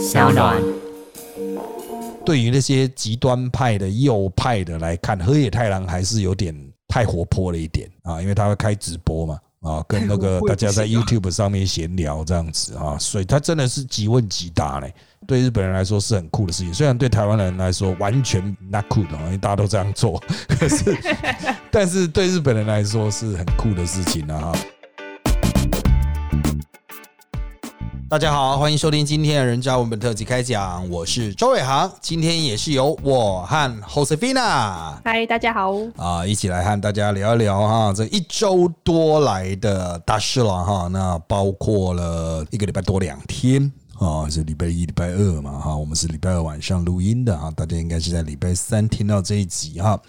小暖。对于那些极端派的右派的来看，河野太郎还是有点太活泼了一点啊，因为他会开直播嘛，啊，跟那个大家在 YouTube 上面闲聊这样子啊，所以他真的是即问即答嘞。对日本人来说是很酷的事情，虽然对台湾人来说完全 not cool 的，因为大家都这样做，可是，但是对日本人来说是很酷的事情啊。大家好，欢迎收听今天的人渣文本特辑开讲，我是周伟航，今天也是由我和 Josefina，嗨，大家好啊，一起来和大家聊一聊哈，这一周多来的大事了哈，那包括了一个礼拜多两天。啊，是礼拜一、礼拜二嘛，哈，我们是礼拜二晚上录音的啊，大家应该是在礼拜三听到这一集哈。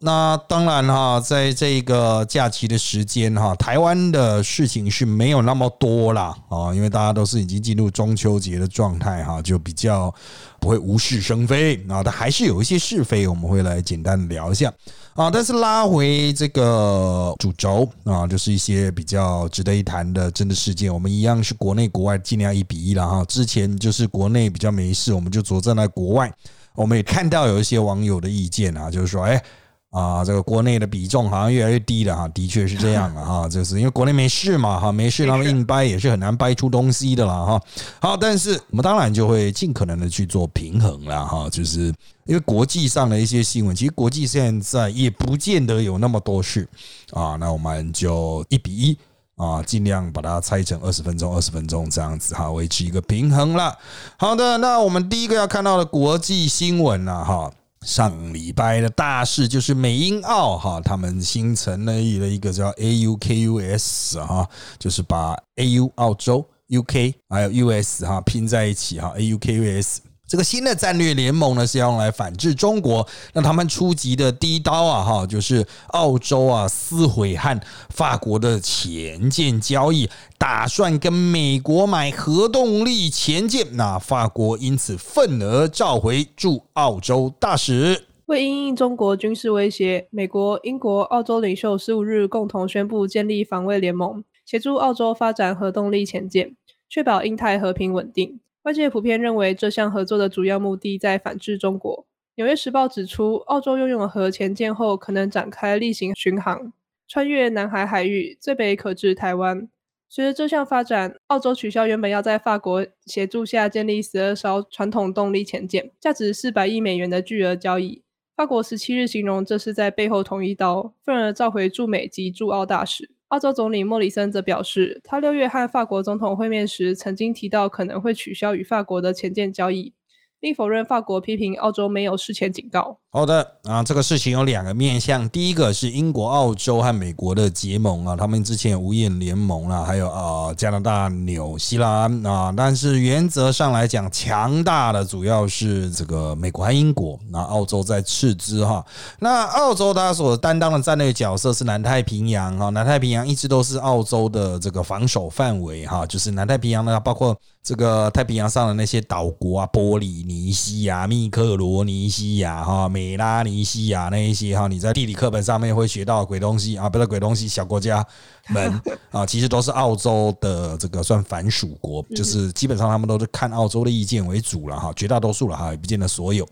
那当然哈，在这个假期的时间哈，台湾的事情是没有那么多啦啊，因为大家都是已经进入中秋节的状态哈，就比较不会无事生非啊，但还是有一些是非，我们会来简单的聊一下。啊，但是拉回这个主轴啊，就是一些比较值得一谈的真的事件。我们一样是国内国外尽量一比一了哈。之前就是国内比较没事，我们就着重在国外。我们也看到有一些网友的意见啊，就是说，哎。啊，这个国内的比重好像越来越低了哈，的确是这样了 哈，就是因为国内没事嘛哈，没事他们硬掰也是很难掰出东西的啦哈。好，但是我们当然就会尽可能的去做平衡了哈，就是因为国际上的一些新闻，其实国际现在也不见得有那么多事啊，那我们就一比一啊，尽量把它拆成二十分钟、二十分钟这样子哈，维持一个平衡了。好的，那我们第一个要看到的国际新闻了哈。上礼拜的大事就是美英澳哈，他们新成立了一个叫 AUKUS 哈，就是把 AU 澳洲 UK 还有 US 哈拼在一起哈，AUKUS。这个新的战略联盟呢，是要用来反制中国。那他们出击的第一刀啊，哈，就是澳洲啊撕毁和法国的前舰交易，打算跟美国买核动力前舰。那法国因此愤而召回驻澳洲大使。为应应中国军事威胁，美国、英国、澳洲领袖十五日共同宣布建立防卫联盟，协助澳洲发展核动力前舰，确保印太和平稳定。外界普遍认为，这项合作的主要目的在反制中国。纽约时报指出，澳洲拥有核潜舰后，可能展开例行巡航，穿越南海海域，最北可至台湾。随着这项发展，澳洲取消原本要在法国协助下建立十二艘传统动力潜舰、价值四百亿美元的巨额交易。法国十七日形容这是在背后捅一刀，愤而召回驻美及驻澳大使。澳洲总理莫里森则表示，他六月和法国总统会面时，曾经提到可能会取消与法国的前舰交易。并否认法国批评澳洲没有事前警告。好的啊，这个事情有两个面向。第一个是英国、澳洲和美国的结盟啊，他们之前有无眼联盟啦，还有啊加拿大、纽西兰啊。但是原则上来讲，强大的主要是这个美国和英国，那澳洲在次之哈。那澳洲它所担当的战略角色是南太平洋哈，南太平洋一直都是澳洲的这个防守范围哈，就是南太平洋呢，包括。这个太平洋上的那些岛国啊，玻利尼西亚、密克罗尼西亚、哈美拉尼西亚那一些哈，你在地理课本上面会学到鬼东西啊，不是鬼东西，小国家们 啊，其实都是澳洲的这个算反属国，就是基本上他们都是看澳洲的意见为主了哈，绝大多数了哈，也不见得所有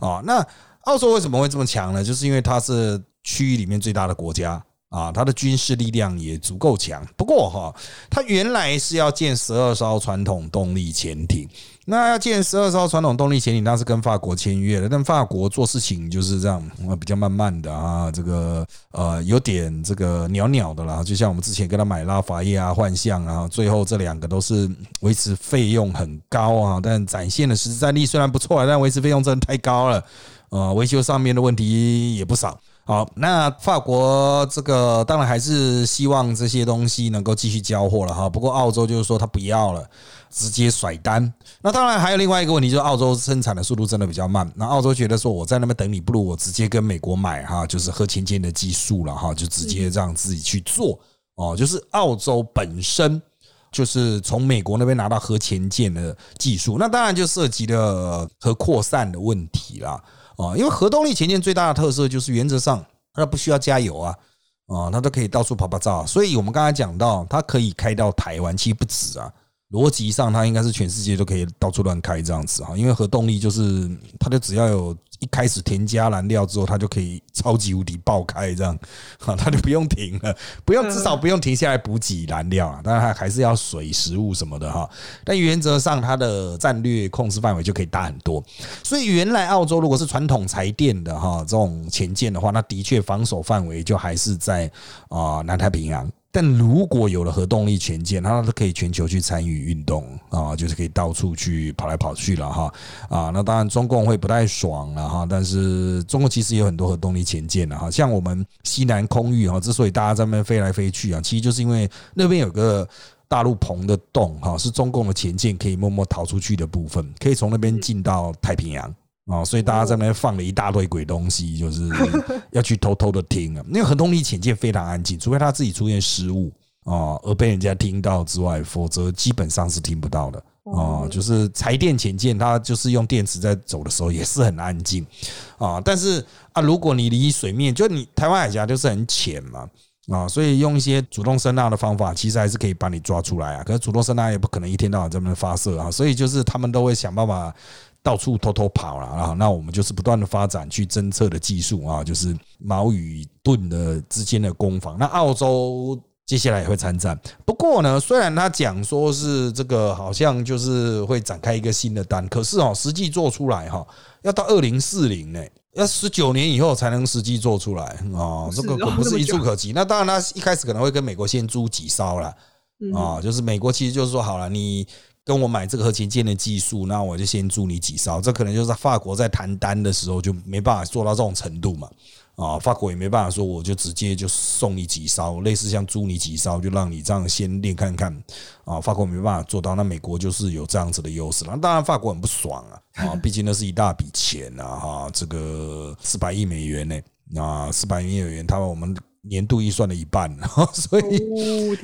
啊。那澳洲为什么会这么强呢？就是因为它是区域里面最大的国家。啊，它的军事力量也足够强。不过哈，它原来是要建十二艘传统动力潜艇。那要建十二艘传统动力潜艇，那是跟法国签约的。但法国做事情就是这样，比较慢慢的啊，这个呃有点这个袅袅的啦。就像我们之前跟他买拉法叶啊、幻象啊，最后这两个都是维持费用很高啊，但展现的实战力虽然不错，但维持费用真的太高了。呃，维修上面的问题也不少。好，那法国这个当然还是希望这些东西能够继续交货了哈。不过澳洲就是说他不要了，直接甩单。那当然还有另外一个问题，就是澳洲生产的速度真的比较慢。那澳洲觉得说我在那边等你，不如我直接跟美国买哈，就是核潜艇的技术了哈，就直接让自己去做哦。就是澳洲本身就是从美国那边拿到核潜舰的技术，那当然就涉及了核扩散的问题啦。啊，因为核动力潜舰最大的特色就是原则上它不需要加油啊，啊，它都可以到处跑跑照。所以我们刚才讲到，它可以开到台湾，其实不止啊，逻辑上，它应该是全世界都可以到处乱开这样子哈，因为核动力就是它就只要有一开始添加燃料之后，它就可以超级无敌爆开这样，哈，它就不用停了，不用至少不用停下来补给燃料啊，当然它还是要水、食物什么的哈，但原则上它的战略控制范围就可以大很多。所以原来澳洲如果是传统柴电的哈这种前舰的话，那的确防守范围就还是在啊南太平洋。但如果有了核动力潜舰，它都可以全球去参与运动啊，就是可以到处去跑来跑去了哈啊。那当然中共会不太爽了哈，但是中国其实有很多核动力潜舰了哈，像我们西南空域哈，之所以大家在那边飞来飞去啊，其实就是因为那边有个大陆棚的洞哈，是中共的潜舰可以默默逃出去的部分，可以从那边进到太平洋。啊，所以大家在那边放了一大堆鬼东西，就是 要去偷偷的听啊。因为核动力潜舰非常安静，除非他自己出现失误啊，而被人家听到之外，否则基本上是听不到的啊。就是柴电潜舰，它就是用电池在走的时候也是很安静啊。但是啊，如果你离水面，就你台湾海峡就是很浅嘛啊，所以用一些主动声纳的方法，其实还是可以把你抓出来啊。可是主动声纳也不可能一天到晚在那边发射啊，所以就是他们都会想办法。到处偷偷跑了啊！那我们就是不断的发展去侦测的技术啊，就是矛与盾的之间的攻防。那澳洲接下来也会参战，不过呢，虽然他讲说是这个好像就是会展开一个新的单，可是哦，实际做出来哈，要到二零四零呢，要十九年以后才能实际做出来啊，这个可不是一触可及。那当然，他一开始可能会跟美国先租几艘了啊，就是美国其实就是说好了，你。跟我买这个核潜舰的技术，那我就先租你几艘。这可能就是法国在谈单的时候就没办法做到这种程度嘛。啊，法国也没办法说我就直接就送你几艘，类似像租你几艘，就让你这样先练看看。啊，法国没办法做到，那美国就是有这样子的优势那。当然，法国很不爽啊，啊，毕竟那是一大笔钱啊，哈，这个四百亿美元呢，啊，四百亿美元，他我们。年度预算的一半，所以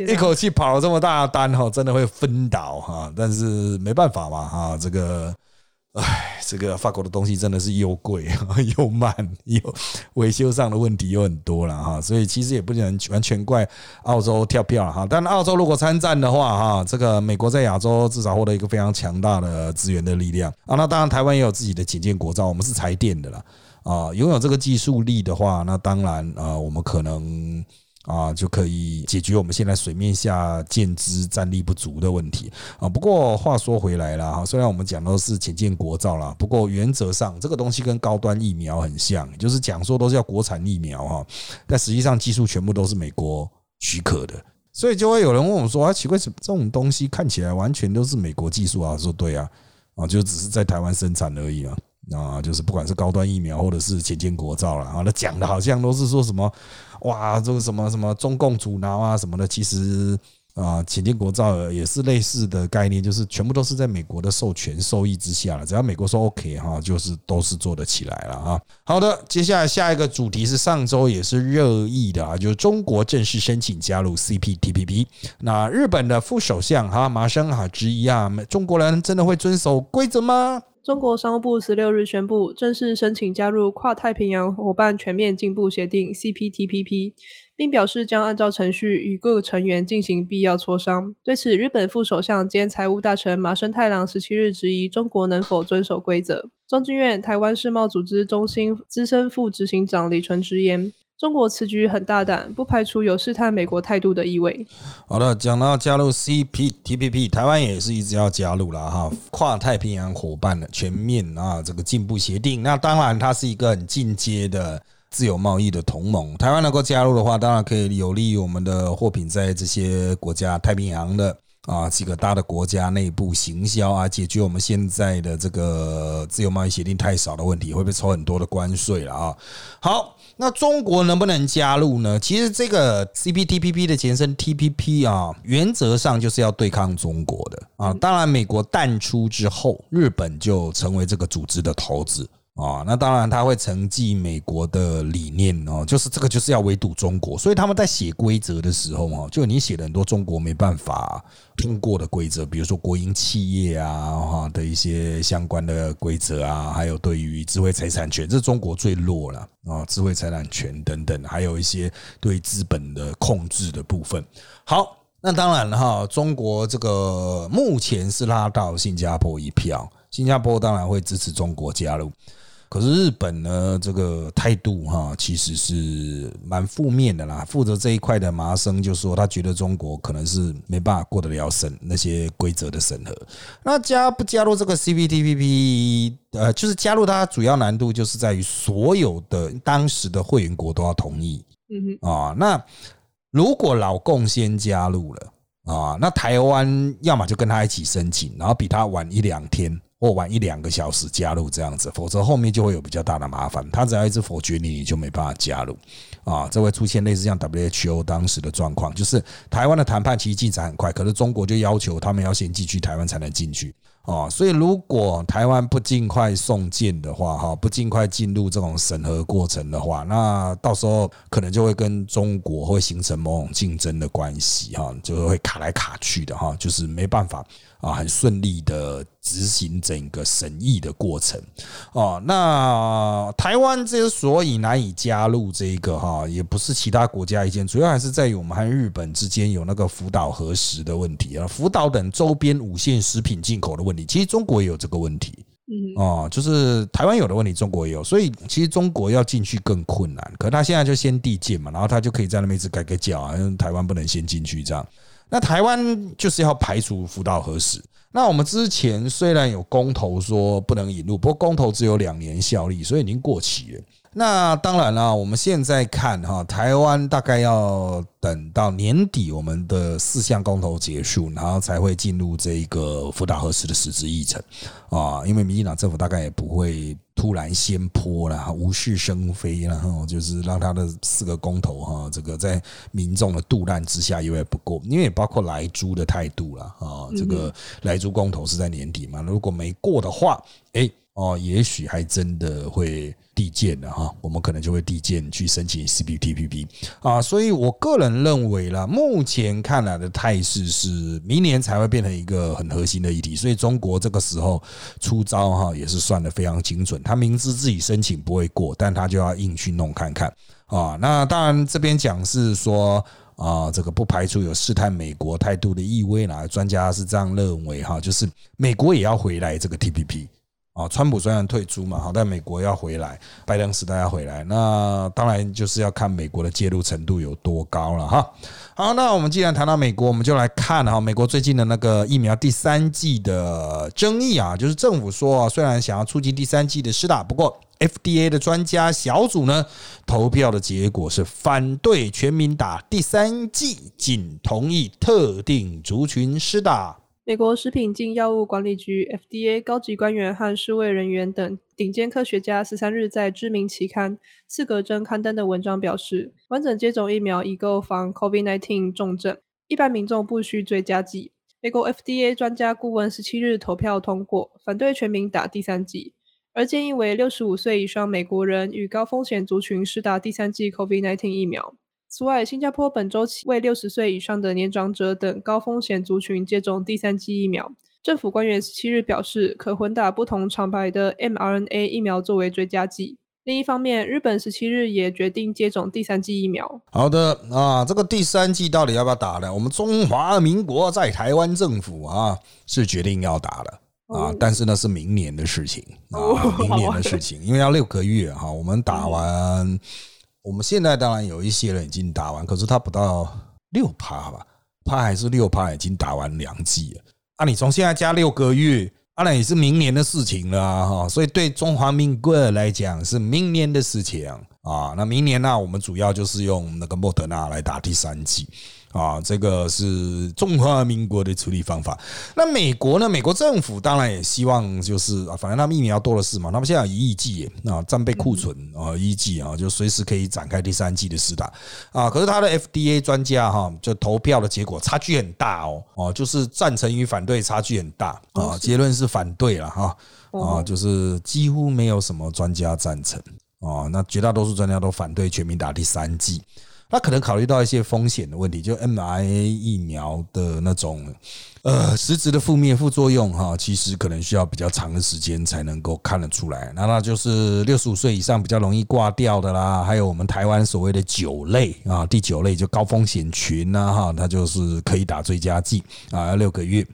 一口气跑了这么大单哈，真的会分倒哈。但是没办法嘛哈，这个，唉，这个法国的东西真的是又贵 又慢，又维修上的问题又很多了哈。所以其实也不能完全怪澳洲跳票哈。但澳洲如果参战的话哈，这个美国在亚洲至少获得一个非常强大的资源的力量啊。那当然台湾也有自己的潜舰国造，我们是财电的啦。啊，拥有这个技术力的话，那当然啊，我们可能啊就可以解决我们现在水面下舰只战力不足的问题啊。不过话说回来了哈，虽然我们讲的是浅见国造了，不过原则上这个东西跟高端疫苗很像，就是讲说都是要国产疫苗哈，但实际上技术全部都是美国许可的，所以就会有人问我说啊，奇怪，这种东西看起来完全都是美国技术啊？说对啊，啊，就只是在台湾生产而已啊。啊，就是不管是高端疫苗或者是前建国造了啊，那讲的好像都是说什么哇，这个什么什么中共阻挠啊什么的，其实啊，前建国造也是类似的概念，就是全部都是在美国的授权受益之下了，只要美国说 OK 哈，就是都是做得起来了啊。好的，接下来下一个主题是上周也是热议的啊，就是中国正式申请加入 CPTPP。那日本的副首相哈麻生哈之一啊，中国人真的会遵守规则吗？中国商务部十六日宣布，正式申请加入跨太平洋伙伴全面进步协定 （CPTPP），并表示将按照程序与各成员进行必要磋商。对此，日本副首相兼财务大臣麻生太郎十七日质疑中国能否遵守规则。中经院台湾世贸组织中心资深副执行长李纯直言。中国此举很大胆，不排除有试探美国态度的意味。好的，讲到加入 CPTPP，台湾也是一直要加入了哈，跨太平洋伙伴的全面啊这个进步协定。那当然，它是一个很进阶的自由贸易的同盟。台湾能够加入的话，当然可以有利于我们的货品在这些国家太平洋的啊几个大的国家内部行销啊，解决我们现在的这个自由贸易协定太少的问题，会不会抽很多的关税了啊。好。那中国能不能加入呢？其实这个 CPTPP 的前身 TPP 啊，原则上就是要对抗中国的啊。当然，美国淡出之后，日本就成为这个组织的头子。啊，那当然他会承继美国的理念哦，就是这个就是要围堵中国，所以他们在写规则的时候哦，就你写了很多中国没办法通过的规则，比如说国营企业啊哈的一些相关的规则啊，还有对于智慧财产权，这是中国最弱了啊，智慧财产权等等，还有一些对资本的控制的部分。好。那当然了哈，中国这个目前是拉到新加坡一票，新加坡当然会支持中国加入。可是日本呢，这个态度哈，其实是蛮负面的啦。负责这一块的麻生就说，他觉得中国可能是没办法过得了审那些规则的审核。那加不加入这个 CPTPP？呃，就是加入它主要难度就是在于所有的当时的会员国都要同意。嗯哼啊，那如果老共先加入了啊，那台湾要么就跟他一起申请，然后比他晚一两天。或晚一两个小时加入这样子，否则后面就会有比较大的麻烦。他只要一直否决你，你就没办法加入啊！这会出现类似像 WHO 当时的状况，就是台湾的谈判其实进展很快，可是中国就要求他们要先进去，台湾才能进去啊！所以如果台湾不尽快送件的话，哈，不尽快进入这种审核过程的话，那到时候可能就会跟中国会形成某种竞争的关系，哈，就会卡来卡去的，哈，就是没办法。啊，很顺利的执行整个审议的过程哦。那台湾之所以难以加入这个哈，也不是其他国家意见，主要还是在于我们和日本之间有那个福岛核实的问题啊，福岛等周边五线食品进口的问题。其实中国也有这个问题，嗯，哦，就是台湾有的问题，中国也有，所以其实中国要进去更困难。可他现在就先递件嘛，然后他就可以在那边一直改改脚啊，台湾不能先进去这样。那台湾就是要排除福岛核实。那我们之前虽然有公投说不能引入，不过公投只有两年效力，所以已经过期了。那当然了，我们现在看哈，台湾大概要等到年底，我们的四项公投结束，然后才会进入这个福岛核实的实质议程啊。因为民进党政府大概也不会突然先泼啦，无事生非，然后就是让他的四个公投哈，这个在民众的杜烂之下，因为不过，因为也包括来猪的态度了啊。这个来猪公投是在年底嘛，如果没过的话，哎。哦，也许还真的会递件的哈，我们可能就会递件去申请 CPTPP 啊，所以我个人认为啦，目前看来的态势是明年才会变成一个很核心的议题，所以中国这个时候出招哈，也是算的非常精准，他明知自己申请不会过，但他就要硬去弄看看啊。那当然这边讲是说啊，这个不排除有试探美国态度的意味啦，专家是这样认为哈，就是美国也要回来这个 TPP。啊，川普虽然退出嘛，好，但美国要回来，拜登时代要回来，那当然就是要看美国的介入程度有多高了哈。好，那我们既然谈到美国，我们就来看哈，美国最近的那个疫苗第三季的争议啊，就是政府说啊，虽然想要促进第三季的施打，不过 FDA 的专家小组呢，投票的结果是反对全民打第三季，仅同意特定族群施打。美国食品及药物管理局 （FDA） 高级官员和世卫人员等顶尖科学家十三日在知名期刊《刺格针》刊登的文章表示，完整接种疫苗已够防 COVID-19 重症，一般民众不需追加剂。美国 FDA 专家顾问十七日投票通过，反对全民打第三剂，而建议为六十五岁以上美国人与高风险族群施打第三剂 COVID-19 疫苗。此外，新加坡本周起为六十岁以上的年长者等高风险族群接种第三剂疫苗。政府官员十七日表示，可混打不同厂牌的 mRNA 疫苗作为追加剂。另一方面，日本十七日也决定接种第三剂疫苗。好的啊，这个第三剂到底要不要打呢？我们中华民国在台湾政府啊是决定要打的啊，但是呢是明年的事情啊，明年的事情，因为要六个月哈，我们打完。我们现在当然有一些人已经打完，可是他不到六趴吧，他还是六趴已经打完两剂了。啊，你从现在加六个月，当然也是明年的事情了哈。所以对中华民国来讲是明年的事情啊。那明年呢，我们主要就是用那个莫德纳来打第三剂。啊，这个是中华民国的处理方法。那美国呢？美国政府当然也希望，就是啊，反正他们疫苗多的是嘛，他们现在有一亿剂啊，战备库存啊，一亿剂啊，就随时可以展开第三季的试打啊。可是他的 FDA 专家哈，就投票的结果差距很大哦，哦，就是赞成与反对差距很大啊。结论是反对了哈，啊，就是几乎没有什么专家赞成啊，那绝大多数专家都反对全民打第三剂。他可能考虑到一些风险的问题，就 M I A 疫苗的那种呃，实质的负面副作用哈，其实可能需要比较长的时间才能够看得出来。那那就是六十五岁以上比较容易挂掉的啦，还有我们台湾所谓的九类啊，第九类就高风险群呐哈，它就是可以打追加剂啊，要六个月。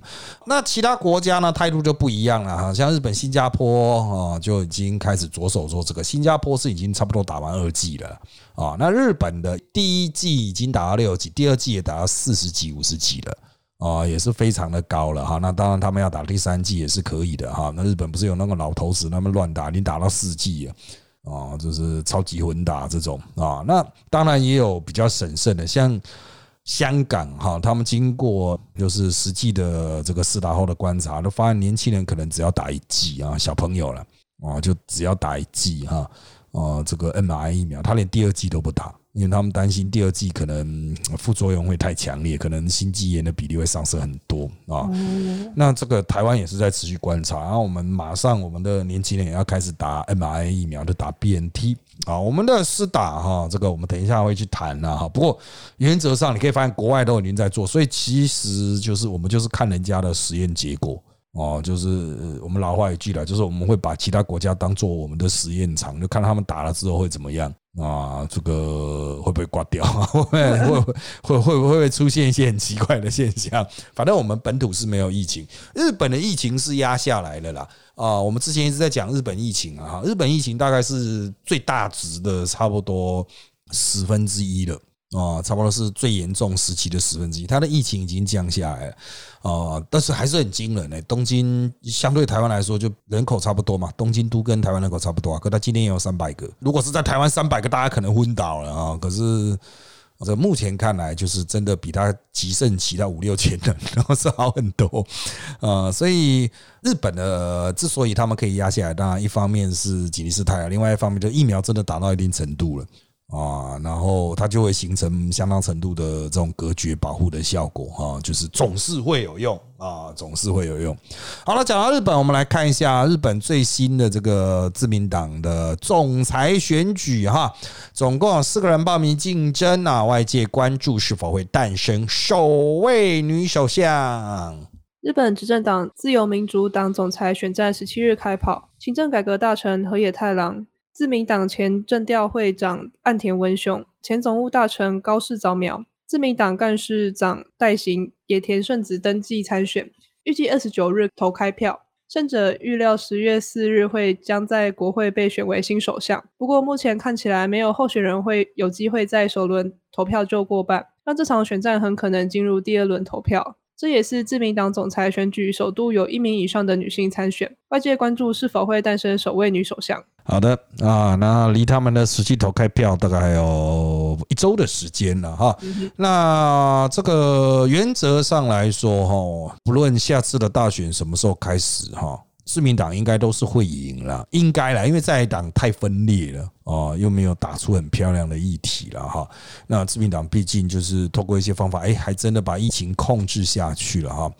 那其他国家呢态度就不一样了哈，像日本、新加坡啊就已经开始着手做这个，新加坡是已经差不多打完二剂了啊。那日本的第一剂已经打到六剂，第二剂也打到四十几、五十几了。啊，也是非常的高了哈。那当然，他们要打第三季也是可以的哈。那日本不是有那个老头子他们乱打，你打到四季啊，啊，就是超级混打这种啊。那当然也有比较审慎的，像香港哈，他们经过就是实际的这个试打后的观察，都发现年轻人可能只要打一剂啊，小朋友了啊，就只要打一剂哈，啊，这个 m r 疫苗，他连第二剂都不打。因为他们担心第二季可能副作用会太强烈，可能心肌炎的比例会上升很多啊。那这个台湾也是在持续观察，然后我们马上我们的年轻人也要开始打 mRNA 疫苗，就打 BNT 啊。我们的是打哈，这个我们等一下会去谈了哈。不过原则上你可以发现国外都已经在做，所以其实就是我们就是看人家的实验结果哦，就是我们老话一句了，就是我们会把其他国家当做我们的实验场，就看他们打了之后会怎么样。啊，这个会不会挂掉？会会会会不会出现一些很奇怪的现象？反正我们本土是没有疫情，日本的疫情是压下来了啦。啊，我们之前一直在讲日本疫情啊，日本疫情大概是最大值的差不多十分之一了。啊，差不多是最严重时期的十分之一，它的疫情已经降下来了，啊，但是还是很惊人呢。东京相对台湾来说，就人口差不多嘛，东京都跟台湾人口差不多啊，可它今天也有三百个。如果是在台湾三百个，大家可能昏倒了啊。可是这目前看来，就是真的比它极盛期到五六千人，然后是好很多啊。所以日本的之所以他们可以压下来，当然一方面是吉尼斯泰啊，另外一方面就疫苗真的达到一定程度了。啊，然后它就会形成相当程度的这种隔绝保护的效果，哈，就是总是会有用啊，总是会有用。好了，讲到日本，我们来看一下日本最新的这个自民党的总裁选举，哈，总共有四个人报名竞争啊，外界关注是否会诞生首位女首相。日本执政党自由民主党总裁选战十七日开跑，行政改革大臣河野太郎。自民党前政调会长岸田文雄、前总务大臣高市早苗、自民党干事长代行野田圣子登记参选，预计二十九日投开票。胜者预料十月四日会将在国会被选为新首相。不过目前看起来没有候选人会有机会在首轮投票就过半，那这场选战很可能进入第二轮投票。这也是自民党总裁选举首度有一名以上的女性参选，外界关注是否会诞生首位女首相。好的啊，那离他们的实际投开票大概还有一周的时间了哈。那这个原则上来说哈，不论下次的大选什么时候开始哈。自民党应该都是会赢了，应该啦，因为在党太分裂了哦，又没有打出很漂亮的议题了哈。那自民党毕竟就是透过一些方法，哎，还真的把疫情控制下去了哈。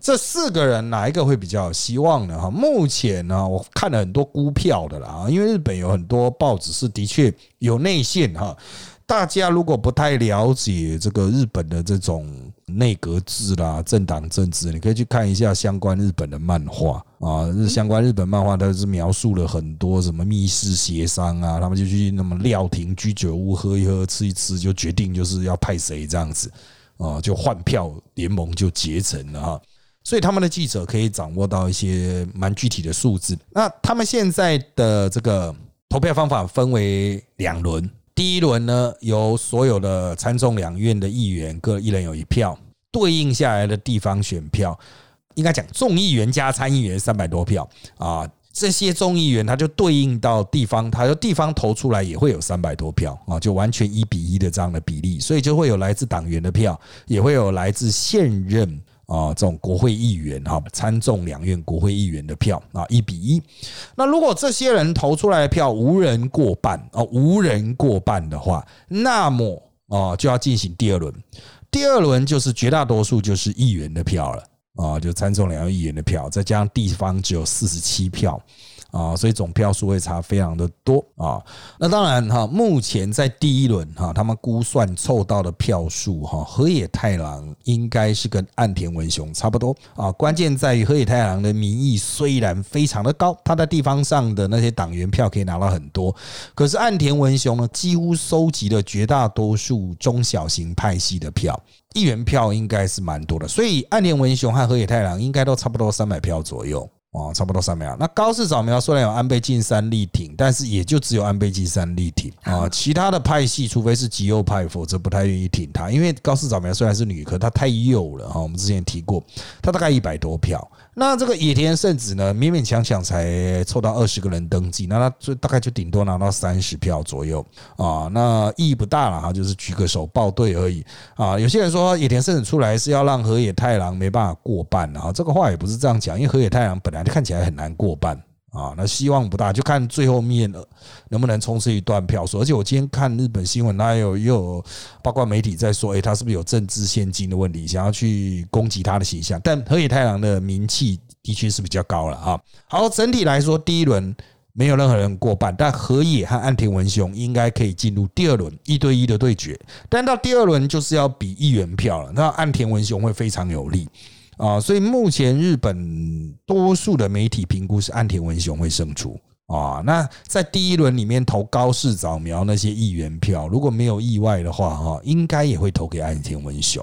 这四个人哪一个会比较有希望呢？哈，目前呢，我看了很多估票的啦，因为日本有很多报纸是的确有内线哈。大家如果不太了解这个日本的这种内阁制啦、政党政治，你可以去看一下相关日本的漫画啊。相关日本漫画，它是描述了很多什么密室协商啊，他们就去那么料亭居酒屋喝一喝、吃一吃，就决定就是要派谁这样子啊，就换票联盟就结成了哈。所以他们的记者可以掌握到一些蛮具体的数字。那他们现在的这个投票方法分为两轮。第一轮呢，由所有的参众两院的议员各一人有一票，对应下来的地方选票，应该讲众议员加参议员三百多票啊，这些众议员他就对应到地方，他就地方投出来也会有三百多票啊，就完全一比一的这样的比例，所以就会有来自党员的票，也会有来自现任。啊，这种国会议员哈，参众两院国会议员的票啊，一比一。那如果这些人投出来的票无人过半啊，无人过半的话，那么啊就要进行第二轮。第二轮就是绝大多数就是议员的票了啊，就参众两院议员的票，再加上地方只有四十七票。啊，所以总票数会差非常的多啊。那当然哈，目前在第一轮哈，他们估算凑到的票数哈，河野太郎应该是跟岸田文雄差不多啊。关键在于河野太郎的民意虽然非常的高，他在地方上的那些党员票可以拿到很多，可是岸田文雄呢，几乎收集了绝大多数中小型派系的票，议员票应该是蛮多的，所以岸田文雄和河野太郎应该都差不多三百票左右。哦，差不多三秒。那高市早苗虽然有安倍晋三力挺，但是也就只有安倍晋三力挺啊。其他的派系，除非是极右派，否则不太愿意挺他。因为高市早苗虽然是女，科她太右了哈。我们之前提过，她大概一百多票。那这个野田圣子呢，勉勉强强才凑到二十个人登记，那他就大概就顶多拿到三十票左右啊。那意义不大了哈，就是举个手报队而已啊。有些人说野田圣子出来是要让河野太郎没办法过半啊，这个话也不是这样讲，因为河野太郎本来就。看起来很难过半啊，那希望不大，就看最后面能不能冲刺一段票数。而且我今天看日本新闻，那有又有包括媒体在说，哎，他是不是有政治现金的问题，想要去攻击他的形象？但河野太郎的名气的确是比较高了啊。好，整体来说，第一轮没有任何人过半，但河野和岸田文雄应该可以进入第二轮一对一的对决。但到第二轮就是要比议员票了，那岸田文雄会非常有利。啊，所以目前日本多数的媒体评估是岸田文雄会胜出啊。那在第一轮里面投高市早苗那些议员票，如果没有意外的话，哈，应该也会投给岸田文雄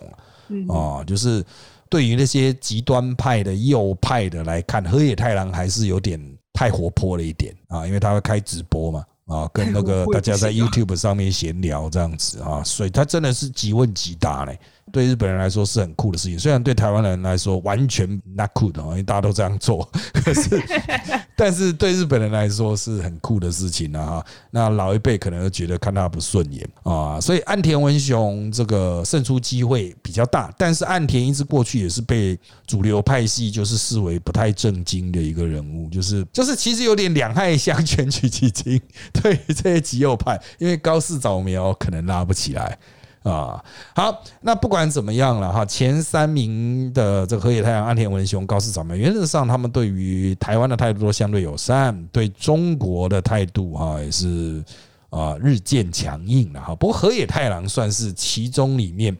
啊。就是对于那些极端派的右派的来看，河野太郎还是有点太活泼了一点啊，因为他会开直播嘛，啊，跟那个大家在 YouTube 上面闲聊这样子啊，所以他真的是即问即答嘞。对日本人来说是很酷的事情，虽然对台湾人来说完全 not cool 的，因为大家都这样做，可是，但是对日本人来说是很酷的事情啊！那老一辈可能觉得看他不顺眼啊，所以岸田文雄这个胜出机会比较大，但是岸田一直过去也是被主流派系就是视为不太正经的一个人物，就是就是其实有点两害相权取其轻，对这些极右派，因为高市早苗可能拉不起来。啊，好，那不管怎么样了哈，前三名的这个河野太郎、安田文雄、高市早苗，原则上他们对于台湾的态度都相对友善，对中国的态度哈也是啊日渐强硬了哈。不过河野太郎算是其中里面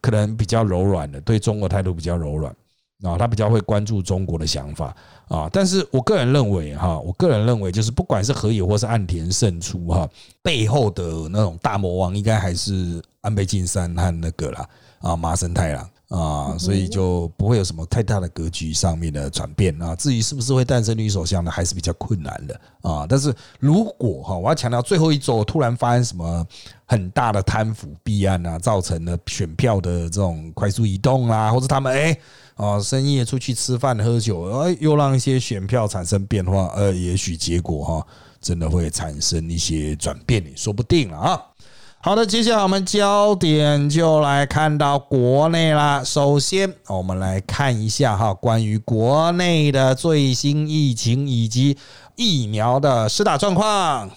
可能比较柔软的，对中国态度比较柔软啊，他比较会关注中国的想法啊。但是我个人认为哈，我个人认为就是不管是河野或是岸田胜出哈，背后的那种大魔王应该还是。安倍晋三和那个啦啊，麻生太郎啊，所以就不会有什么太大的格局上面的转变啊。至于是不是会诞生女首相呢，还是比较困难的啊。但是如果哈，我要强调最后一周突然发生什么很大的贪腐弊案啊，造成了选票的这种快速移动啊，或者他们哎啊深夜出去吃饭喝酒，哎又让一些选票产生变化，呃，也许结果哈真的会产生一些转变，也说不定了啊。好的，接下来我们焦点就来看到国内啦。首先，我们来看一下哈，关于国内的最新疫情以及疫苗的施打状况。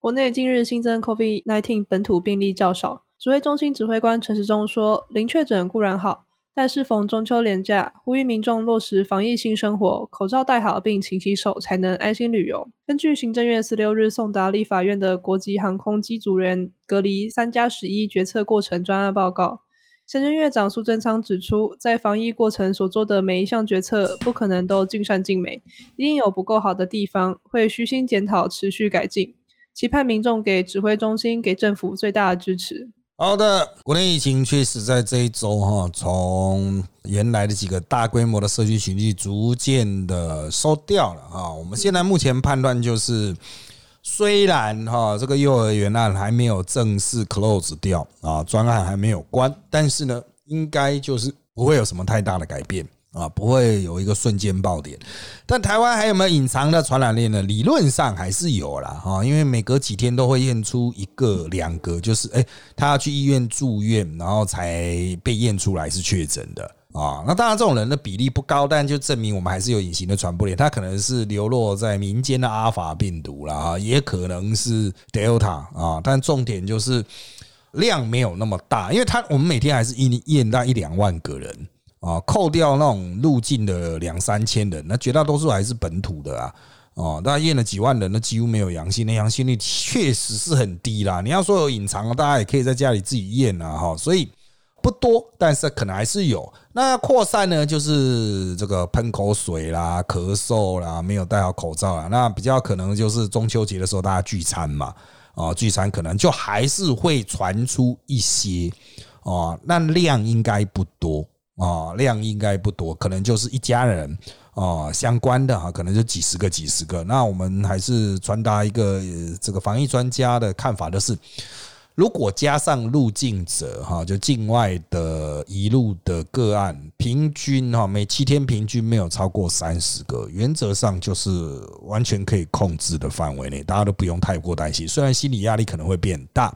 国内近日新增 COVID-19 本土病例较少，指挥中心指挥官陈时中说：“零确诊固然好。”但适逢中秋连假，呼吁民众落实防疫新生活，口罩戴好并勤洗手，才能安心旅游。根据行政院十六日送达立法院的国际航空机组人隔离三加十一决策过程专案报告，行政院长苏贞昌指出，在防疫过程所做的每一项决策，不可能都尽善尽美，一定有不够好的地方，会虚心检讨，持续改进。期盼民众给指挥中心、给政府最大的支持。好的，国内疫情确实在这一周哈，从原来的几个大规模的社区群聚逐渐的收掉了啊。我们现在目前判断就是，虽然哈这个幼儿园案还没有正式 close 掉啊，专案还没有关，但是呢，应该就是不会有什么太大的改变。啊，不会有一个瞬间爆点，但台湾还有没有隐藏的传染链呢？理论上还是有啦，哈，因为每隔几天都会验出一个、两个，就是哎，他要去医院住院，然后才被验出来是确诊的啊。那当然，这种人的比例不高，但就证明我们还是有隐形的传播链，他可能是流落在民间的阿法病毒啦，也可能是 Delta 啊。但重点就是量没有那么大，因为他我们每天还是一验到一两万个人。啊，扣掉那种入境的两三千人，那绝大多数还是本土的啊。哦，大家验了几万人，那几乎没有阳性，那阳性率确实是很低啦。你要说有隐藏，大家也可以在家里自己验啊，哈。所以不多，但是可能还是有。那扩散呢，就是这个喷口水啦、咳嗽啦，没有戴好口罩啦。那比较可能就是中秋节的时候大家聚餐嘛，啊，聚餐可能就还是会传出一些哦，那量应该不多啊，量应该不多，可能就是一家人。哦，相关的哈，可能就几十个、几十个。那我们还是传达一个这个防疫专家的看法，就是。如果加上入境者哈，就境外的一路的个案，平均哈每七天平均没有超过三十个，原则上就是完全可以控制的范围内，大家都不用太过担心。虽然心理压力可能会变大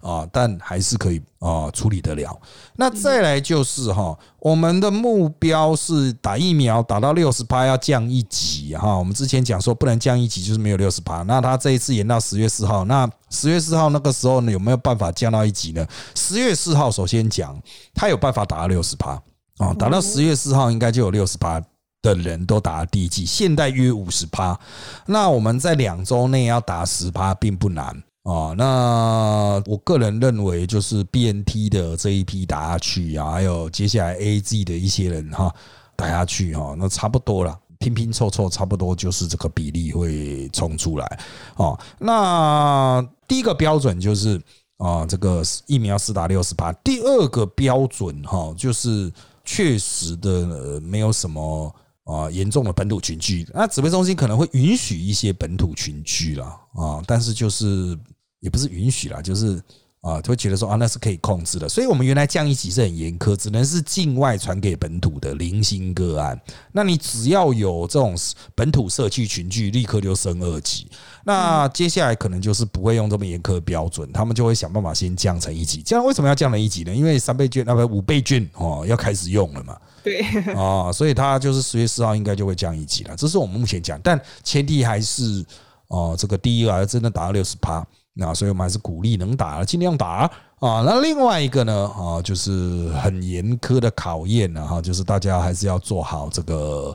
啊，但还是可以啊处理得了。那再来就是哈，我们的目标是打疫苗打到六十趴要降一级哈。我们之前讲说不能降一级，就是没有六十趴。那他这一次延到十月四号，那十月四号那个时候呢，有没有办法降到一级呢？十月四号首先讲，他有办法打到六十趴啊，打到十月四号应该就有六十趴的人都打了第一剂，现在约五十趴。那我们在两周内要打十趴并不难啊。那我个人认为，就是 BNT 的这一批打下去啊，还有接下来 AZ 的一些人哈打下去哈，那差不多了。拼拼凑凑，差不多就是这个比例会冲出来哦。那第一个标准就是啊，这个疫苗四打六十八。第二个标准哈，就是确实的没有什么啊严重的本土群聚。那指挥中心可能会允许一些本土群聚了啊，但是就是也不是允许啦，就是。啊，就会觉得说啊，那是可以控制的，所以我们原来降一级是很严苛，只能是境外传给本土的零星个案。那你只要有这种本土社区群聚，立刻就升二级。那接下来可能就是不会用这么严苛的标准，他们就会想办法先降成一级。这样为什么要降成一级呢？因为三倍券那个五倍券哦要开始用了嘛。对啊，所以他就是十月四号应该就会降一级了。这是我们目前讲，但前提还是哦，这个第一个真的达到六十趴。那所以我们还是鼓励能打尽量打啊。那另外一个呢啊，就是很严苛的考验了哈，就是大家还是要做好这个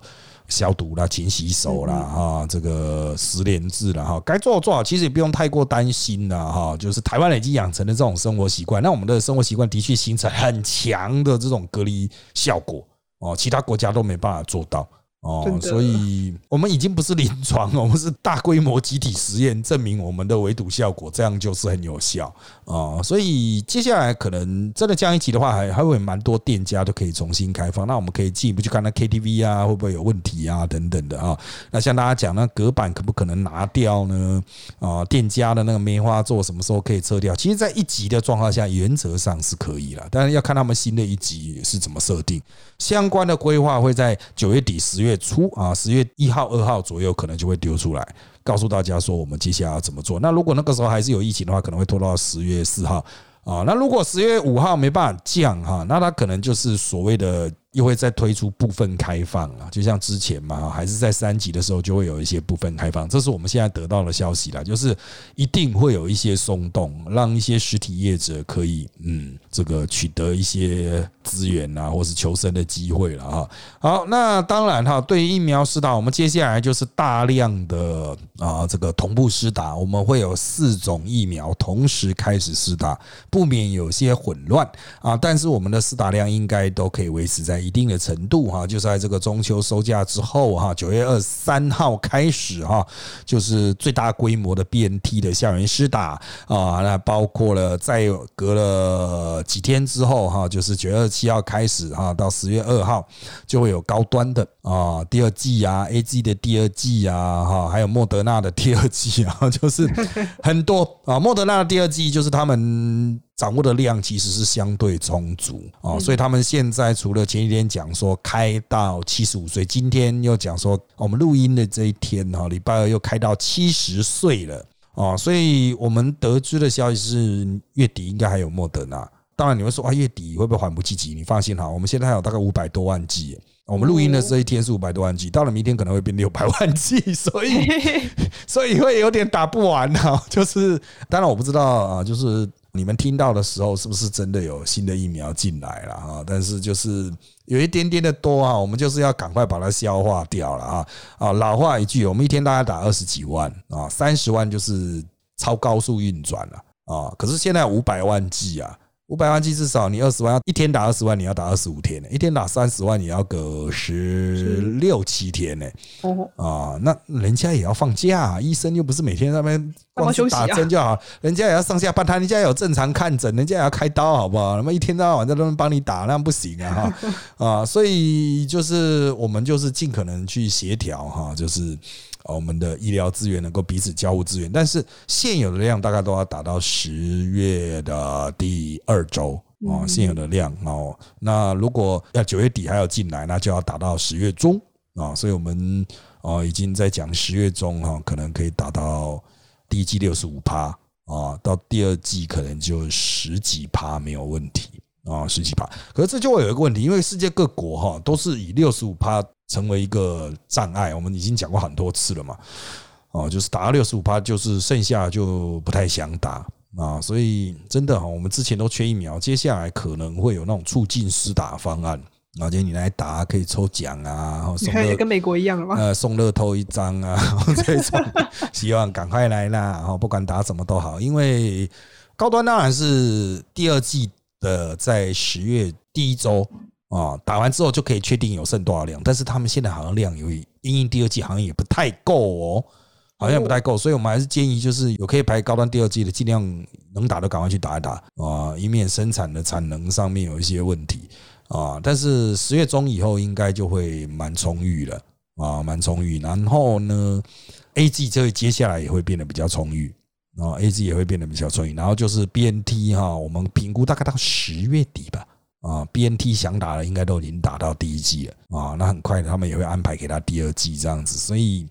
消毒啦、勤洗手啦哈，这个十连制了哈，该做做好，其实也不用太过担心了哈。就是台湾已经养成了这种生活习惯，那我们的生活习惯的确形成很强的这种隔离效果哦，其他国家都没办法做到。哦，所以我们已经不是临床，我们是大规模集体实验，证明我们的围堵效果，这样就是很有效哦。所以接下来可能真的降一级的话，还还会蛮多店家都可以重新开放。那我们可以进一步去看那 KTV 啊，会不会有问题啊，等等的啊。那像大家讲，那隔板可不可能拿掉呢？啊，店家的那个梅花座什么时候可以撤掉？其实，在一级的状况下，原则上是可以了，但是要看他们新的一级是怎么设定。相关的规划会在九月底、十月初啊，十月一号、二号左右可能就会丢出来，告诉大家说我们接下来要怎么做。那如果那个时候还是有疫情的话，可能会拖到十月四号啊。那如果十月五号没办法降哈，那它可能就是所谓的。又会再推出部分开放啊，就像之前嘛，还是在三级的时候就会有一些部分开放，这是我们现在得到的消息啦，就是一定会有一些松动，让一些实体业者可以嗯，这个取得一些资源啊，或是求生的机会了啊。好，那当然哈，对于疫苗施打，我们接下来就是大量的啊，这个同步施打，我们会有四种疫苗同时开始施打，不免有些混乱啊，但是我们的施打量应该都可以维持在。一定的程度哈，就在这个中秋收假之后哈，九月二十三号开始哈，就是最大规模的 BNT 的校园施打啊，那包括了再隔了几天之后哈，就是九月二十七号开始哈，到十月二号就会有高端的啊第二季啊，A G 的第二季啊哈，还有莫德纳的第二季啊，就是很多啊，莫德纳的第二季就是他们。掌握的量其实是相对充足啊，所以他们现在除了前几天讲说开到七十五岁，今天又讲说我们录音的这一天哈，礼拜二又开到七十岁了啊，所以我们得知的消息是月底应该还有莫德纳。当然你会说啊，月底会不会缓不积极？你放心哈，我们现在还有大概五百多万剂。我们录音的这一天是五百多万 G，到了明天可能会变六百万 G，所以 所以会有点打不完啊。就是当然我不知道啊，就是你们听到的时候，是不是真的有新的疫苗进来了啊？但是就是有一点点的多啊，我们就是要赶快把它消化掉了啊！啊，老话一句，我们一天大概打二十几万啊，三十万就是超高速运转了啊。可是现在五百万剂啊。五百万剂至少你二十万，一天打二十万，你要打二十五天呢；一天打三十万，你要隔十六七天呢。哦啊，那人家也要放假，医生又不是每天那边光是打针就好，人家也要上下班，他人家有正常看诊，人家也要开刀，好不好？那么一天到晚在那边帮你打，那不行啊！哈 啊，所以就是我们就是尽可能去协调哈，就是。我们的医疗资源能够彼此交互资源，但是现有的量大概都要达到十月的第二周啊，现有的量哦。那如果要九月底还要进来，那就要达到十月中啊。所以我们啊已经在讲十月中哈，可能可以达到第一季六十五趴啊，到第二季可能就十几趴没有问题啊，十几趴。可是这就会有一个问题，因为世界各国哈都是以六十五趴。成为一个障碍，我们已经讲过很多次了嘛，哦，就是打到六十五趴，就是剩下就不太想打啊，所以真的哈，我们之前都缺疫苗，接下来可能会有那种促进施打方案，而且你来打可以抽奖啊，送乐跟美国一样了吗？呃，送乐透一张啊，这种希望赶快来啦，然后，不管打什么都好，因为高端当然是第二季的在十月第一周。啊，打完之后就可以确定有剩多少量，但是他们现在好像量有因应第二季好像也不太够哦，好像不太够，所以我们还是建议就是有可以排高端第二季的，尽量能打的赶快去打一打啊，以免生产的产能上面有一些问题啊。但是十月中以后应该就会蛮充裕了啊，蛮充裕。然后呢，A G 这接下来也会变得比较充裕啊，A G 也会变得比较充裕。然后就是 B N T 哈，我们评估大概到十月底吧。啊，B N T 想打的应该都已经打到第一季了啊，那很快他们也会安排给他第二季这样子，所以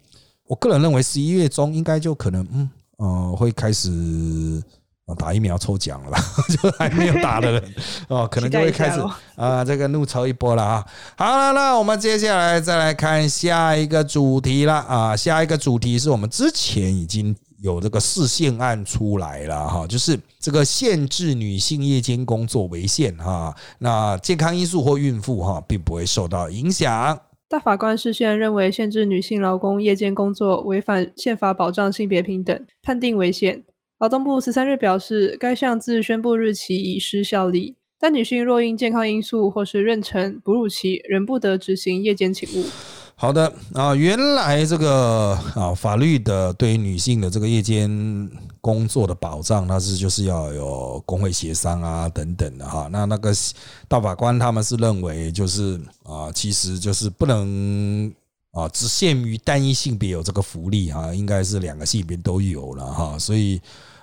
我个人认为十一月中应该就可能嗯呃会开始打疫苗抽奖了吧，就还没有打的人哦，可能就会开始啊这个怒抽一波了啊。好了，那我们接下来再来看下一个主题了啊，下一个主题是我们之前已经。有这个视线案出来了哈，就是这个限制女性夜间工作为限哈，那健康因素或孕妇哈并不会受到影响。大法官视线认为，限制女性劳工夜间工作违反宪法保障性别平等，判定违宪。劳动部十三日表示，该项自宣布日起已失效力，但女性若因健康因素或是妊娠、哺乳期，仍不得执行夜间勤务。好的啊，原来这个啊法律的对于女性的这个夜间工作的保障，那是就是要有工会协商啊等等的哈。那那个大法官他们是认为就是啊，其实就是不能啊只限于单一性别有这个福利哈，应该是两个性别都有了哈，所以。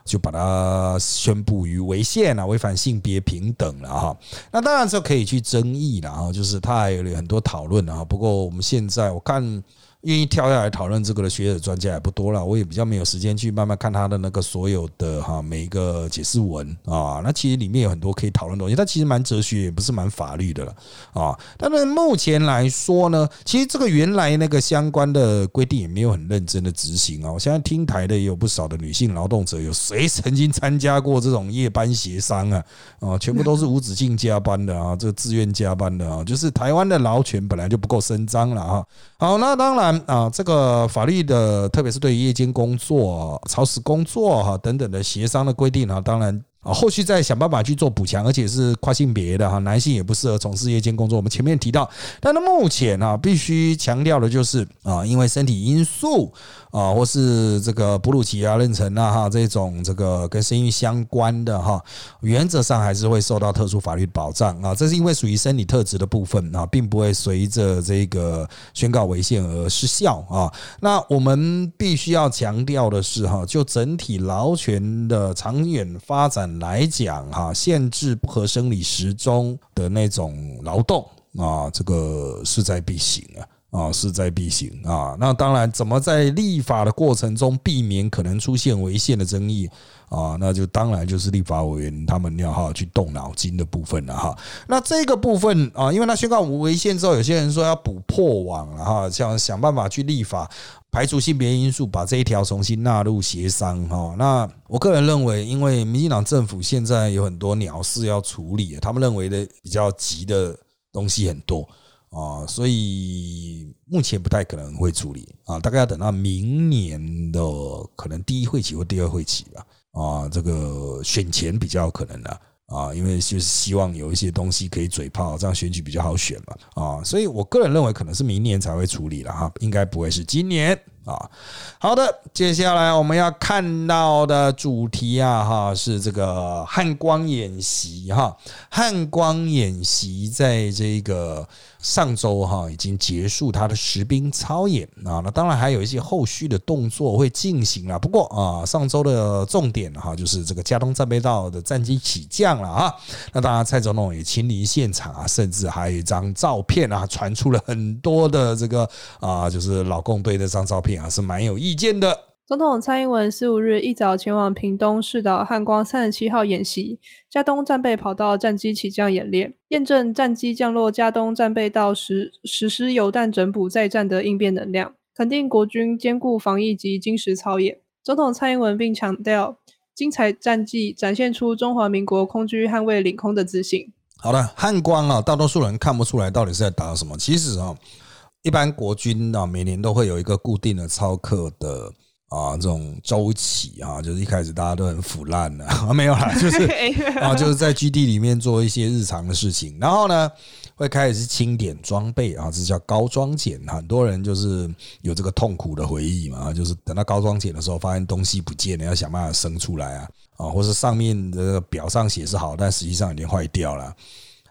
就把它宣布于违宪了，违反性别平等了哈。那当然是可以去争议了哈，就是他还有很多讨论啊。不过我们现在我看。愿意跳下来讨论这个的学者专家也不多了，我也比较没有时间去慢慢看他的那个所有的哈每一个解释文啊，那其实里面有很多可以讨论的东西，它其实蛮哲学，也不是蛮法律的了啊。但是目前来说呢，其实这个原来那个相关的规定也没有很认真的执行啊。我现在听台的也有不少的女性劳动者，有谁曾经参加过这种夜班协商啊？啊，全部都是无止境加班的啊，这个自愿加班的啊，就是台湾的劳权本来就不够伸张了啊。好，那当然。啊，这个法律的，特别是对于夜间工作、超时工作哈等等的协商的规定啊，当然。啊，后续再想办法去做补强，而且是跨性别的哈，男性也不适合从事夜间工作。我们前面提到，但是目前啊，必须强调的就是啊，因为身体因素啊，或是这个哺乳期啊、妊娠啊哈这种这个跟生育相关的哈，原则上还是会受到特殊法律保障啊。这是因为属于生理特质的部分啊，并不会随着这个宣告违宪而失效啊。那我们必须要强调的是哈，就整体劳权的长远发展。来讲哈，限制不合生理时钟的那种劳动啊，这个势在必行啊啊，势在必行啊。那当然，怎么在立法的过程中避免可能出现违宪的争议啊？那就当然就是立法委员他们要好好去动脑筋的部分了哈。那这个部分啊，因为他宣告无违宪之后，有些人说要补破网了哈，想想办法去立法排除性别因素，把这一条重新纳入协商哈。那我个人认为，因为民进党政府现在有很多鸟事要处理，他们认为的比较急的东西很多。啊，所以目前不太可能会处理啊，大概要等到明年的可能第一会期或第二会期吧。啊，这个选前比较可能的啊，因为就是希望有一些东西可以嘴炮，这样选举比较好选嘛。啊，所以我个人认为可能是明年才会处理了哈，应该不会是今年。啊，好的，接下来我们要看到的主题啊，哈，是这个汉光演习哈。汉光演习在这个上周哈已经结束它的实兵操演啊，那当然还有一些后续的动作会进行啊。不过啊，上周的重点哈就是这个加东战备道的战机起降了啊。那当然，蔡总统也亲临现场啊，甚至还有一张照片啊，传出了很多的这个啊，就是老共队那张照片。啊，是蛮有意见的。总统蔡英文十五日一早前往屏东市岛汉光三十七号演习，加东战备跑道战机起降演练，验证战机降落加东战备道时实施油弹整补再战的应变能量，肯定国军兼顾防疫及精实操演。总统蔡英文并强调，精彩战绩展现出中华民国空军捍卫领空的自信。好的，汉光啊，大多数人看不出来到底是在打什么，其实啊。一般国军啊，每年都会有一个固定的操课的啊这种周期啊，就是一开始大家都很腐烂的啊，没有啦，就是 啊，就是在基地里面做一些日常的事情，然后呢，会开始清点装备啊，这叫高装检，很多人就是有这个痛苦的回忆嘛，就是等到高装检的时候，发现东西不见了，要想办法生出来啊，啊，或是上面的表上写是好，但实际上已经坏掉了，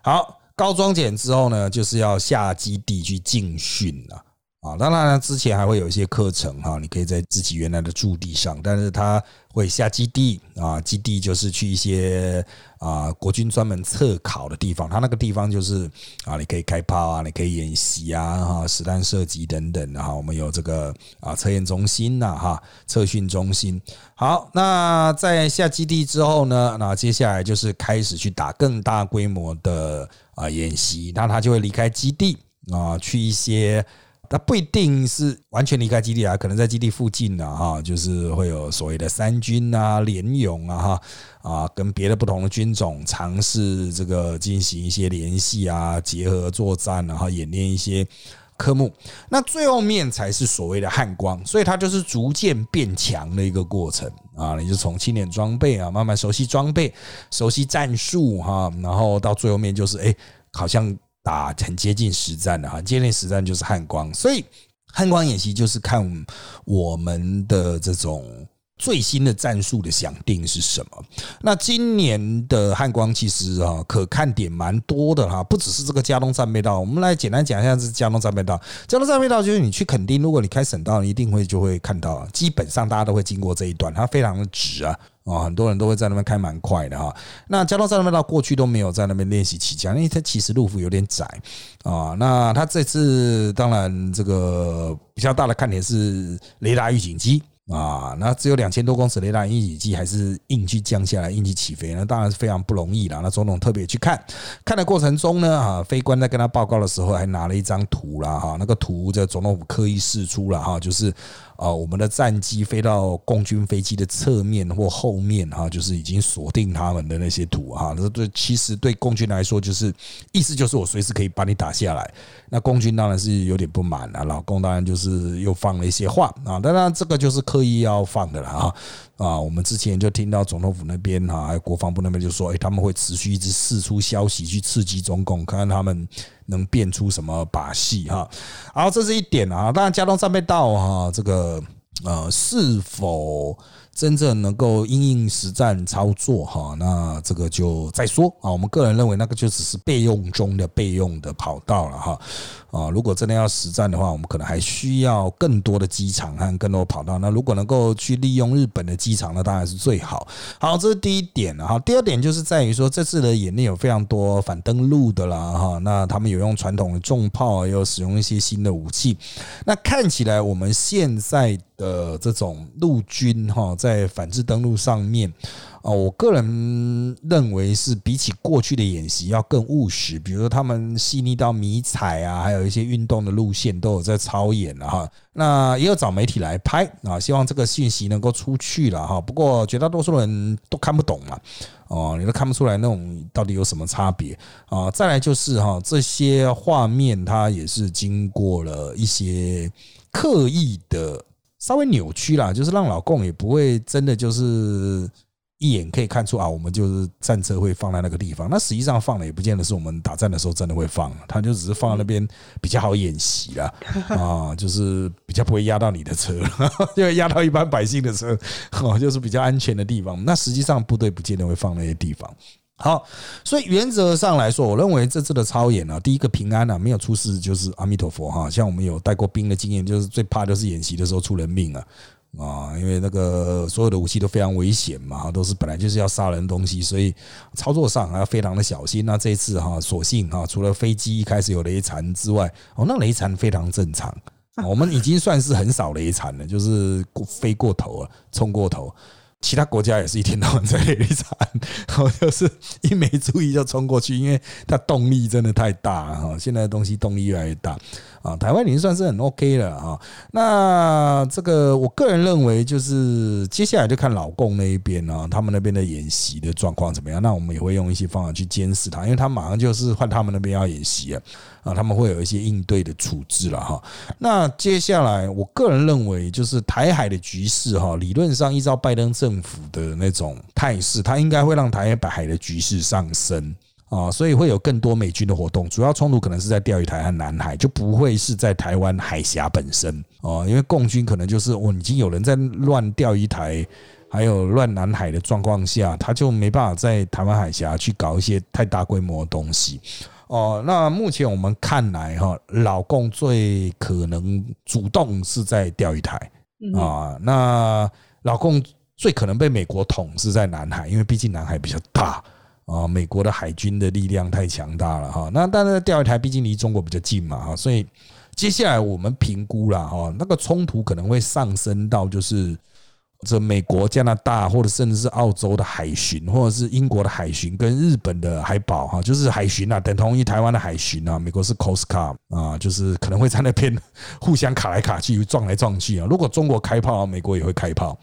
好。高装检之后呢，就是要下基地去进训了啊！当然，之前还会有一些课程哈，你可以在自己原来的驻地上，但是他会下基地啊，基地就是去一些啊国军专门测考的地方，他那个地方就是啊，你可以开炮啊，你可以演习啊，哈，实弹射击等等哈。我们有这个啊测验中心呐，哈，测训中心。好，那在下基地之后呢，那接下来就是开始去打更大规模的。啊，演习，那他就会离开基地啊，去一些，他不一定是完全离开基地啊，可能在基地附近的哈，就是会有所谓的三军啊、联勇啊哈啊，跟别的不同的军种尝试这个进行一些联系啊、结合作战，然后演练一些科目。那最后面才是所谓的汉光，所以它就是逐渐变强的一个过程啊。你就从清点装备啊，慢慢熟悉装备、熟悉战术哈，然后到最后面就是哎。好像打很接近实战的哈，接近实战就是汉光，所以汉光演习就是看我们的这种最新的战术的想定是什么。那今年的汉光其实啊，可看点蛮多的哈，不只是这个加东战备道，我们来简单讲一下这加东战备道。加东战备道就是你去垦丁，如果你开省道，你一定会就会看到，基本上大家都会经过这一段，它非常的直啊。啊，很多人都会在那边开蛮快的哈。那加东站那边到过去都没有在那边练习起降，因为它其实路幅有点窄啊。那它这次当然这个比较大的看点是雷达预警机。啊，那只有两千多公尺雷达预警机，还是硬去降下来，硬去起飞，那当然是非常不容易了。那总统特别去看，看的过程中呢，啊，飞官在跟他报告的时候，还拿了一张图啦，哈，那个图这总统府刻意示出了哈，就是啊，我们的战机飞到共军飞机的侧面或后面哈，就是已经锁定他们的那些图哈，那对，其实对共军来说，就是意思就是我随时可以把你打下来。那共军当然是有点不满了，老共当然就是又放了一些话啊，当然这个就是刻意要放的了啊啊！我们之前就听到总统府那边哈，国防部那边就说，哎，他们会持续一直释出消息去刺激中共，看看他们能变出什么把戏哈。然后，这是一点啊。当然，加东战备道哈，这个呃，是否？真正能够应应实战操作哈，那这个就再说啊。我们个人认为，那个就只是备用中的备用的跑道了哈。啊，如果真的要实战的话，我们可能还需要更多的机场和更多跑道。那如果能够去利用日本的机场，那当然是最好。好，这是第一点哈。第二点就是在于说，这次的演练有非常多反登陆的啦哈。那他们有用传统的重炮，又使用一些新的武器。那看起来我们现在。的这种陆军哈，在在反制登陆上面啊，我个人认为是比起过去的演习要更务实。比如说，他们细腻到迷彩啊，还有一些运动的路线都有在操演了哈。那也有找媒体来拍啊，希望这个信息能够出去了哈。不过绝大多数人都看不懂嘛，哦，你都看不出来那种到底有什么差别啊。再来就是哈，这些画面它也是经过了一些刻意的。稍微扭曲啦，就是让老共也不会真的就是一眼可以看出啊，我们就是战车会放在那个地方。那实际上放了也不见得是我们打战的时候真的会放，他就只是放在那边比较好演习啦，啊，就是比较不会压到你的车，因为压到一般百姓的车，哦，就是比较安全的地方。那实际上部队不见得会放那些地方。好，所以原则上来说，我认为这次的操演呢，第一个平安啊，没有出事就是阿弥陀佛哈。像我们有带过兵的经验，就是最怕就是演习的时候出人命啊啊，因为那个所有的武器都非常危险嘛，都是本来就是要杀人的东西，所以操作上还要非常的小心。那这一次哈，所幸哈，除了飞机一开始有雷残之外，哦，那雷残非常正常，我们已经算是很少雷残了，就是过飞过头了，冲过头。其他国家也是一天到晚在雷惨，然 后就是一没注意就冲过去，因为它动力真的太大哈。现在的东西动力越来越大啊，台湾已经算是很 OK 了啊。那这个我个人认为，就是接下来就看老共那一边啊，他们那边的演习的状况怎么样。那我们也会用一些方法去监视他，因为他马上就是换他们那边要演习啊。啊，他们会有一些应对的处置了哈。那接下来，我个人认为，就是台海的局势哈，理论上依照拜登政府的那种态势，他应该会让台海的局势上升啊，所以会有更多美军的活动。主要冲突可能是在钓鱼台和南海，就不会是在台湾海峡本身哦，因为共军可能就是哦，已经有人在乱钓鱼台，还有乱南海的状况下，他就没办法在台湾海峡去搞一些太大规模的东西。哦，那目前我们看来哈，老共最可能主动是在钓鱼台啊。那老共最可能被美国统是在南海，因为毕竟南海比较大啊，美国的海军的力量太强大了哈。那但是钓鱼台毕竟离中国比较近嘛哈，所以接下来我们评估了哈，那个冲突可能会上升到就是。这美国、加拿大，或者甚至是澳洲的海巡，或者是英国的海巡，跟日本的海保哈，就是海巡啊，等同于台湾的海巡啊。美国是 Coast Guard 啊，就是可能会在那边 互相卡来卡去、撞来撞去啊。如果中国开炮，美国也会开炮。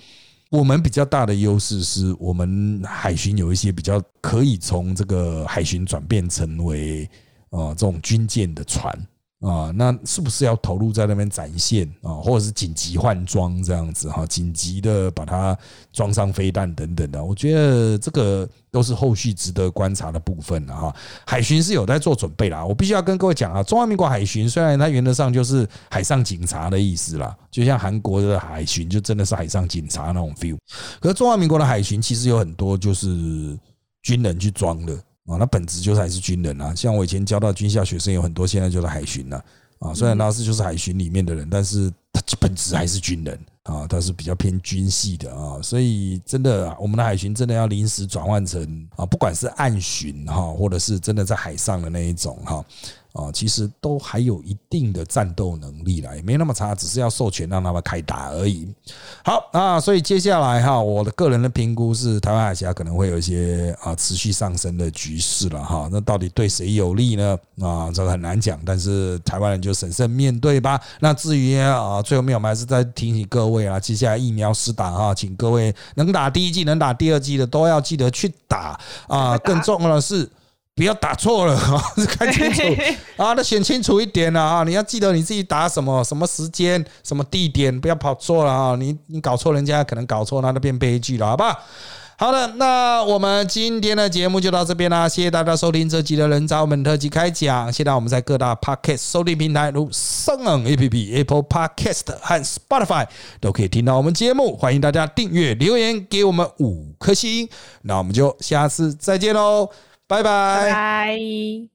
我们比较大的优势是我们海巡有一些比较可以从这个海巡转变成为呃这种军舰的船。啊，那是不是要投入在那边展现啊，或者是紧急换装这样子哈，紧急的把它装上飞弹等等的？我觉得这个都是后续值得观察的部分了哈。海巡是有在做准备啦，我必须要跟各位讲啊，中华民国海巡虽然它原则上就是海上警察的意思啦，就像韩国的海巡就真的是海上警察那种 feel，可是中华民国的海巡其实有很多就是军人去装的。啊，那本质就是还是军人啊，像我以前教到军校学生有很多，现在就是海巡了啊。虽然他是就是海巡里面的人，但是他本质还是军人啊，他是比较偏军系的啊。所以真的，我们的海巡真的要临时转换成啊，不管是岸巡哈，或者是真的在海上的那一种哈。啊，其实都还有一定的战斗能力了，也没那么差，只是要授权让他们开打而已。好啊，所以接下来哈，我的个人的评估是，台湾海峡可能会有一些啊持续上升的局势了哈。那到底对谁有利呢？啊，这个很难讲，但是台湾人就审慎面对吧。那至于啊，最后面我们还是再提醒各位啊，接下来疫苗施打哈，请各位能打第一剂、能打第二剂的都要记得去打啊。更重要的是。不要打错了啊！看清楚 啊，那选清楚一点了啊！你要记得你自己打什么、什么时间、什么地点，不要跑错了啊！你你搞错，人家可能搞错，那就变悲剧了，好不好？好的，那我们今天的节目就到这边啦，谢谢大家收听这集的人找我们特辑开讲。现在我们在各大 Podcast 收听平台，如 s o n A P P、Apple Podcast 和 Spotify 都可以听到我们节目。欢迎大家订阅、留言给我们五颗星。那我们就下次再见喽，拜拜。